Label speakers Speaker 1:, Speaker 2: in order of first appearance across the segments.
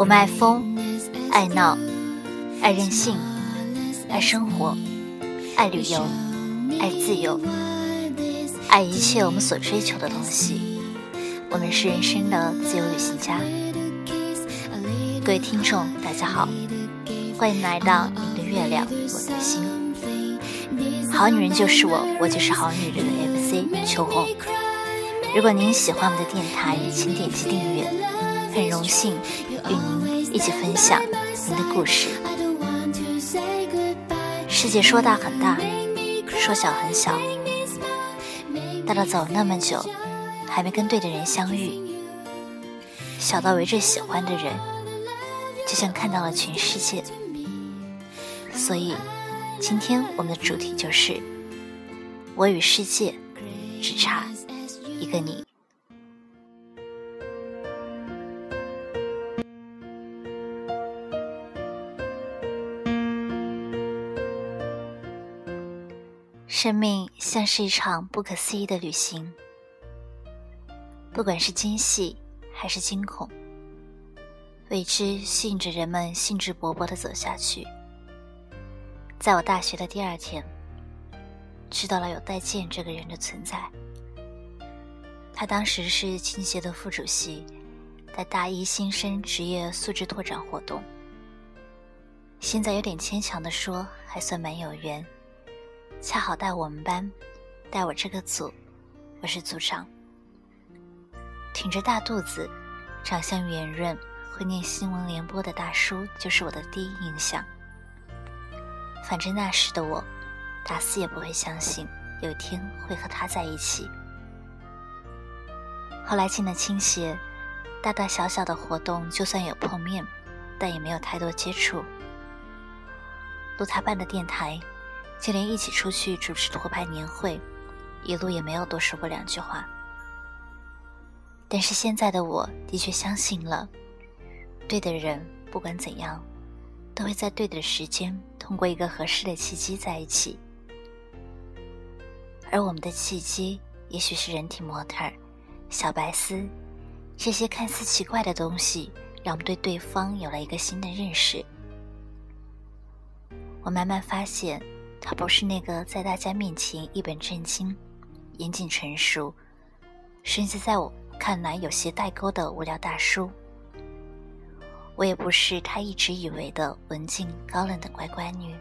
Speaker 1: 我们爱疯，爱闹，爱任性，爱生活，爱旅游，爱自由，爱一切我们所追求的东西。我们是人生的自由旅行家。各位听众，大家好，欢迎来到你的月亮，我的心。好女人就是我，我就是好女人的 MC 秋红。如果您喜欢我们的电台，请点击订阅。很荣幸与您一起分享您的故事。世界说大很大，说小很小，大到走那么久，还没跟对的人相遇；小到围着喜欢的人，就像看到了全世界。所以，今天我们的主题就是：我与世界只差一个你。生命像是一场不可思议的旅行，不管是惊喜还是惊恐，未知吸引着人们兴致勃勃的走下去。在我大学的第二天，知道了有戴建这个人的存在。他当时是青协的副主席，在大一新生职业素质拓展活动。现在有点牵强的说，还算蛮有缘。恰好带我们班，带我这个组，我是组长。挺着大肚子，长相圆润，会念新闻联播的大叔，就是我的第一印象。反正那时的我，打死也不会相信有一天会和他在一起。后来进了青协，大大小小的活动，就算有碰面，但也没有太多接触。录他办的电台。就连一起出去主持托派年会，一路也没有多说过两句话。但是现在的我的确相信了，对的人不管怎样，都会在对的时间，通过一个合适的契机在一起。而我们的契机，也许是人体模特、小白丝这些看似奇怪的东西，让我们对对方有了一个新的认识。我慢慢发现。他不是那个在大家面前一本正经、严谨成熟，甚至在我看来有些代沟的无聊大叔。我也不是他一直以为的文静高冷的乖乖女。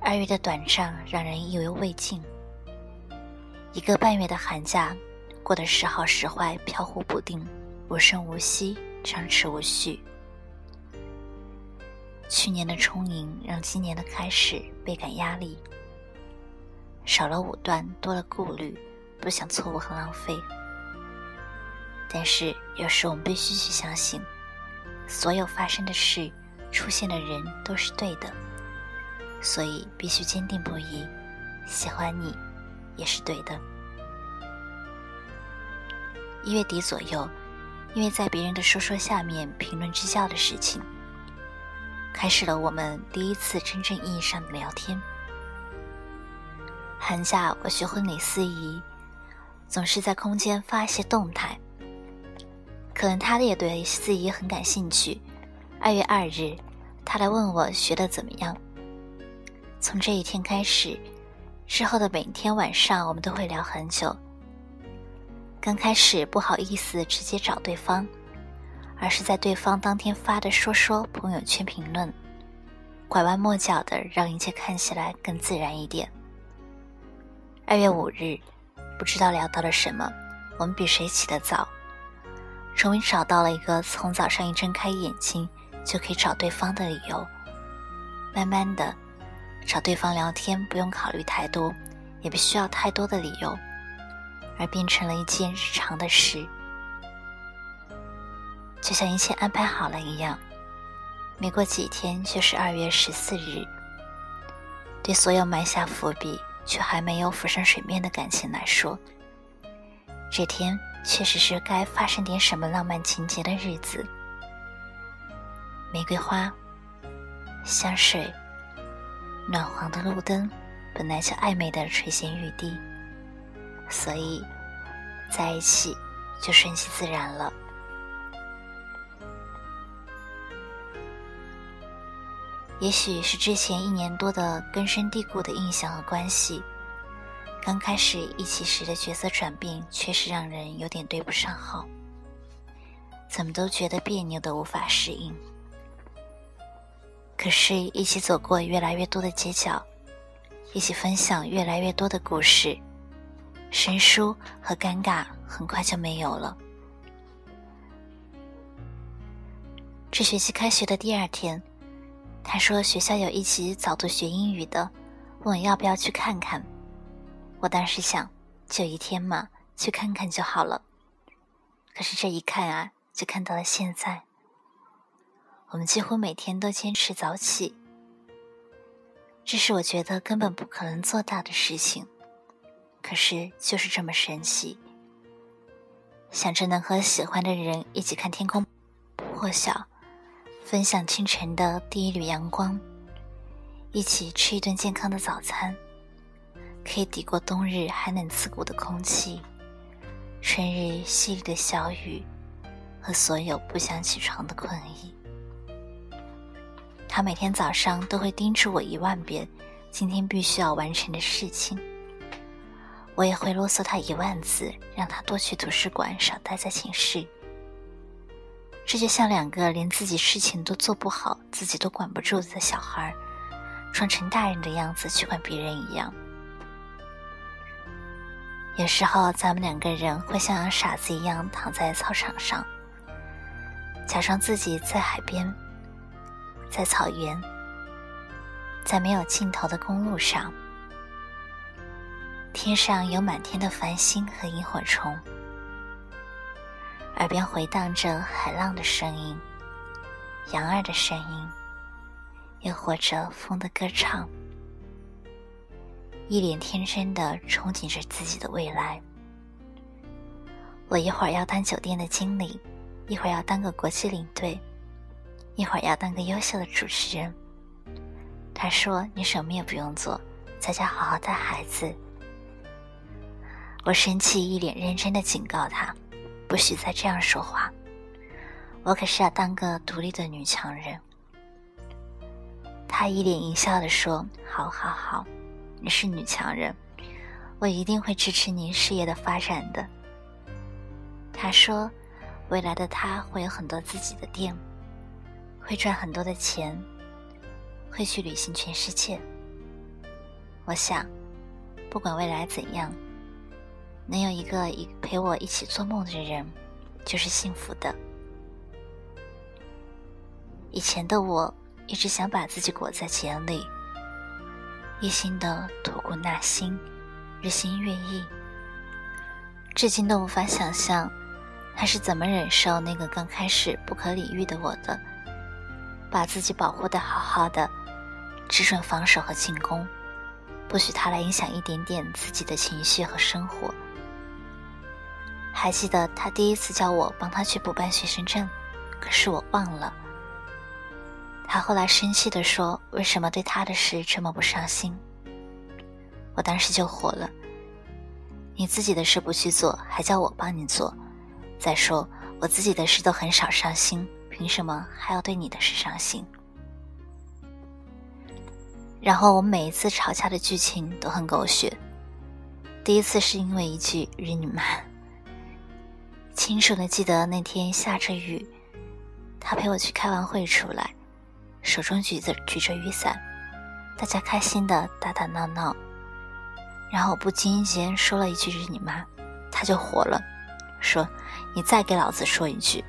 Speaker 1: 二月的短暂让人意犹未尽，一个半月的寒假过得时好时坏，飘忽不定，无声无息，张弛无序。去年的充盈让今年的开始倍感压力，少了武断，多了顾虑，不想错误和浪费。但是有时我们必须去相信，所有发生的事、出现的人都是对的，所以必须坚定不移。喜欢你，也是对的。一月底左右，因为在别人的说说下面评论支教的事情。开始了我们第一次真正意义上的聊天。寒假我学婚礼司仪，总是在空间发一些动态。可能他也对司仪很感兴趣。二月二日，他来问我学的怎么样。从这一天开始，之后的每天晚上，我们都会聊很久。刚开始不好意思直接找对方。而是在对方当天发的说说朋友圈评论，拐弯抹角的让一切看起来更自然一点。二月五日，不知道聊到了什么，我们比谁起得早，终于找到了一个从早上一睁开眼睛就可以找对方的理由。慢慢的，找对方聊天不用考虑太多，也不需要太多的理由，而变成了一件日常的事。就像一切安排好了一样，没过几天就是二月十四日。对所有埋下伏笔却还没有浮上水面的感情来说，这天确实是该发生点什么浪漫情节的日子。玫瑰花、香水、暖黄的路灯，本来就暧昧的垂涎欲滴，所以在一起就顺其自然了。也许是之前一年多的根深蒂固的印象和关系，刚开始一起时的角色转变，确实让人有点对不上号，怎么都觉得别扭的无法适应。可是，一起走过越来越多的街角，一起分享越来越多的故事，生疏和尴尬很快就没有了。这学期开学的第二天。他说学校有一起早读学英语的，问我要不要去看看。我当时想，就一天嘛，去看看就好了。可是这一看啊，就看到了现在。我们几乎每天都坚持早起，这是我觉得根本不可能做到的事情。可是就是这么神奇，想着能和喜欢的人一起看天空破晓。分享清晨的第一缕阳光，一起吃一顿健康的早餐，可以抵过冬日寒冷刺骨的空气，春日淅沥的小雨，和所有不想起床的困意。他每天早上都会叮嘱我一万遍今天必须要完成的事情，我也会啰嗦他一万次，让他多去图书馆，少待在寝室。这就像两个连自己事情都做不好、自己都管不住的小孩，装成大人的样子去管别人一样。有时候，咱们两个人会像傻子一样躺在操场上，假装自己在海边，在草原，在没有尽头的公路上，天上有满天的繁星和萤火虫。耳边回荡着海浪的声音，羊儿的声音，又或者风的歌唱，一脸天真的憧憬着自己的未来。我一会儿要当酒店的经理，一会儿要当个国际领队，一会儿要当个优秀的主持人。他说：“你什么也不用做，在家好好带孩子。”我生气，一脸认真的警告他。不许再这样说话！我可是要当个独立的女强人。她一脸淫笑的说：“好好好，你是女强人，我一定会支持你事业的发展的。”他说：“未来的他会有很多自己的店，会赚很多的钱，会去旅行全世界。”我想，不管未来怎样。能有一个一陪我一起做梦的人，就是幸福的。以前的我一直想把自己裹在茧里，一心的吐故纳新，日新月异。至今都无法想象他是怎么忍受那个刚开始不可理喻的我的，把自己保护的好好的，只准防守和进攻，不许他来影响一点点自己的情绪和生活。还记得他第一次叫我帮他去补办学生证，可是我忘了。他后来生气地说：“为什么对他的事这么不上心？”我当时就火了：“你自己的事不去做，还叫我帮你做？再说我自己的事都很少上心，凭什么还要对你的事上心？”然后我们每一次吵架的剧情都很狗血。第一次是因为一句“日你妈”。清楚的记得那天下着雨，他陪我去开完会出来，手中举着举着雨伞，大家开心的打打闹闹。然后我不经意间说了一句“日你妈”，他就火了，说：“你再给老子说一句。”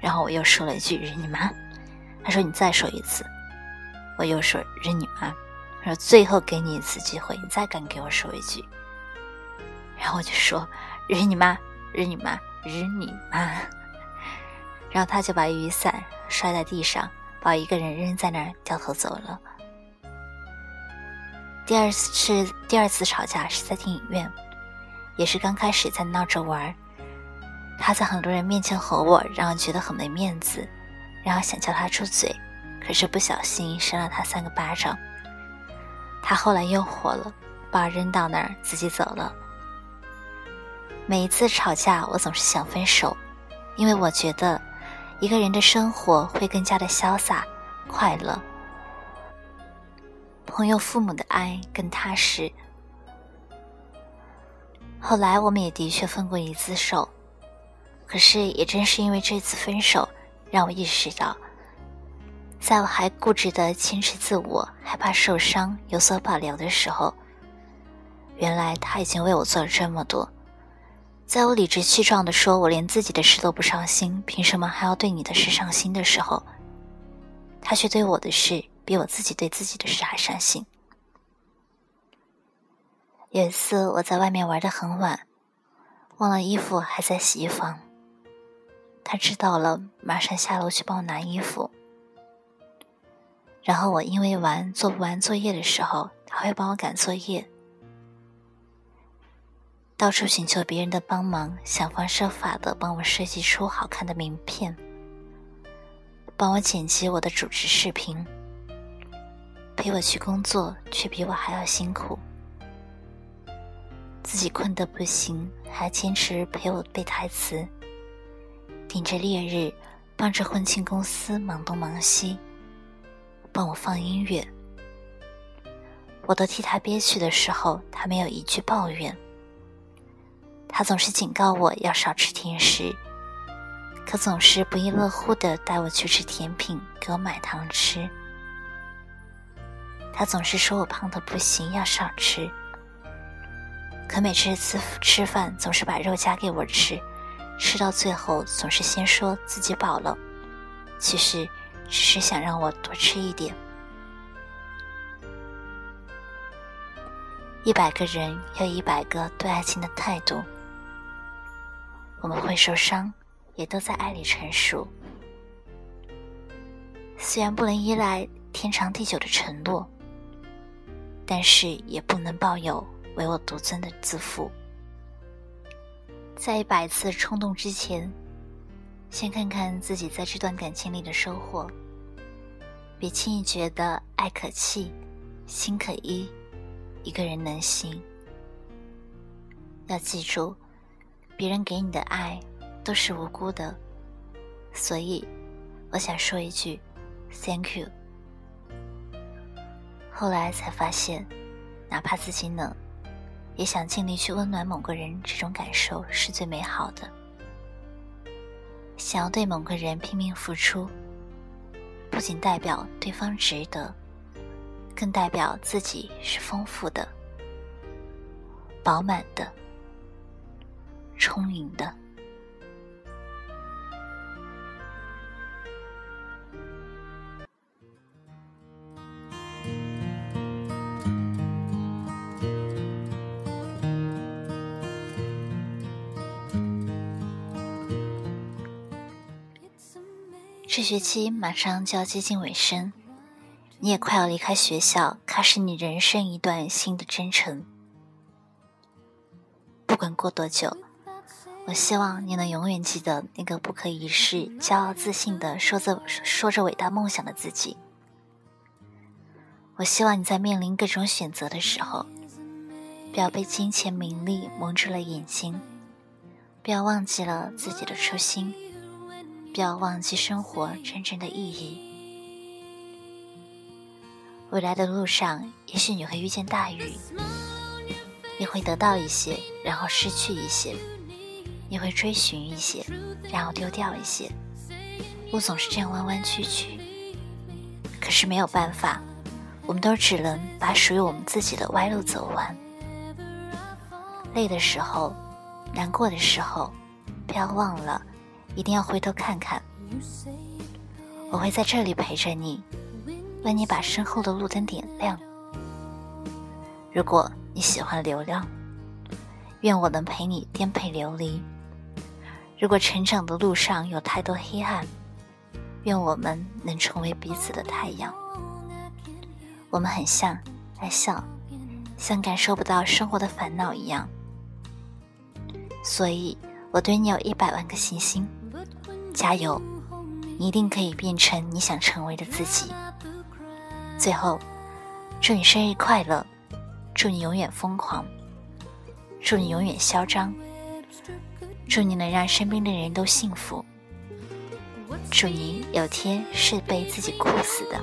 Speaker 1: 然后我又说了一句“日你妈”，他说：“你再说一次。”我又说“日你妈”，他说：“最后给你一次机会，你再敢给我说一句。”然后我就说：“日你妈，日你妈。”日你妈！然后他就把雨伞摔在地上，把一个人扔在那儿，掉头走了。第二次是第二次吵架是在电影院，也是刚开始在闹着玩儿。他在很多人面前吼我，让我觉得很没面子，然后想叫他住嘴，可是不小心扇了他三个巴掌。他后来又火了，把我扔到那儿，自己走了。每一次吵架，我总是想分手，因为我觉得一个人的生活会更加的潇洒、快乐。朋友、父母的爱更踏实。后来我们也的确分过一次手，可是也正是因为这次分手，让我意识到，在我还固执的坚持自我、害怕受伤、有所保留的时候，原来他已经为我做了这么多。在我理直气壮地说我连自己的事都不上心，凭什么还要对你的事上心的时候，他却对我的事比我自己对自己的事还上心。有一次我在外面玩得很晚，忘了衣服还在洗衣房。他知道了，马上下楼去帮我拿衣服。然后我因为玩做不完作业的时候，他会帮我赶作业。到处请求别人的帮忙，想方设法的帮我设计出好看的名片，帮我剪辑我的主持视频，陪我去工作，却比我还要辛苦。自己困得不行，还坚持陪我背台词，顶着烈日，帮着婚庆公司忙东忙西，帮我放音乐。我都替他憋屈的时候，他没有一句抱怨。他总是警告我要少吃甜食，可总是不亦乐乎的带我去吃甜品，给我买糖吃。他总是说我胖的不行，要少吃，可每次吃吃饭总是把肉夹给我吃，吃到最后总是先说自己饱了，其实只是想让我多吃一点。一百个人有一百个对爱情的态度。我们会受伤，也都在爱里成熟。虽然不能依赖天长地久的承诺，但是也不能抱有唯我独尊的自负。在一百次冲动之前，先看看自己在这段感情里的收获。别轻易觉得爱可弃，心可依，一个人能行。要记住。别人给你的爱都是无辜的，所以我想说一句 “Thank you”。后来才发现，哪怕自己冷，也想尽力去温暖某个人，这种感受是最美好的。想要对某个人拼命付出，不仅代表对方值得，更代表自己是丰富的、饱满的。充盈的。这学期马上就要接近尾声，你也快要离开学校，开始你人生一段新的征程。不管过多久。我希望你能永远记得那个不可一世、骄傲自信的说着说着伟大梦想的自己。我希望你在面临各种选择的时候，不要被金钱名利蒙住了眼睛，不要忘记了自己的初心，不要忘记生活真正的意义。未来的路上，也许你会遇见大雨，你会得到一些，然后失去一些。你会追寻一些，然后丢掉一些，路总是这样弯弯曲曲。可是没有办法，我们都只能把属于我们自己的歪路走完。累的时候，难过的时候，不要忘了，一定要回头看看。我会在这里陪着你，为你把身后的路灯点亮。如果你喜欢流浪，愿我能陪你颠沛流离。如果成长的路上有太多黑暗，愿我们能成为彼此的太阳。我们很像，爱笑，像感受不到生活的烦恼一样。所以我对你有一百万个信心，加油！你一定可以变成你想成为的自己。最后，祝你生日快乐，祝你永远疯狂，祝你永远嚣张。祝你能让身边的人都幸福。祝你有天是被自己哭死的。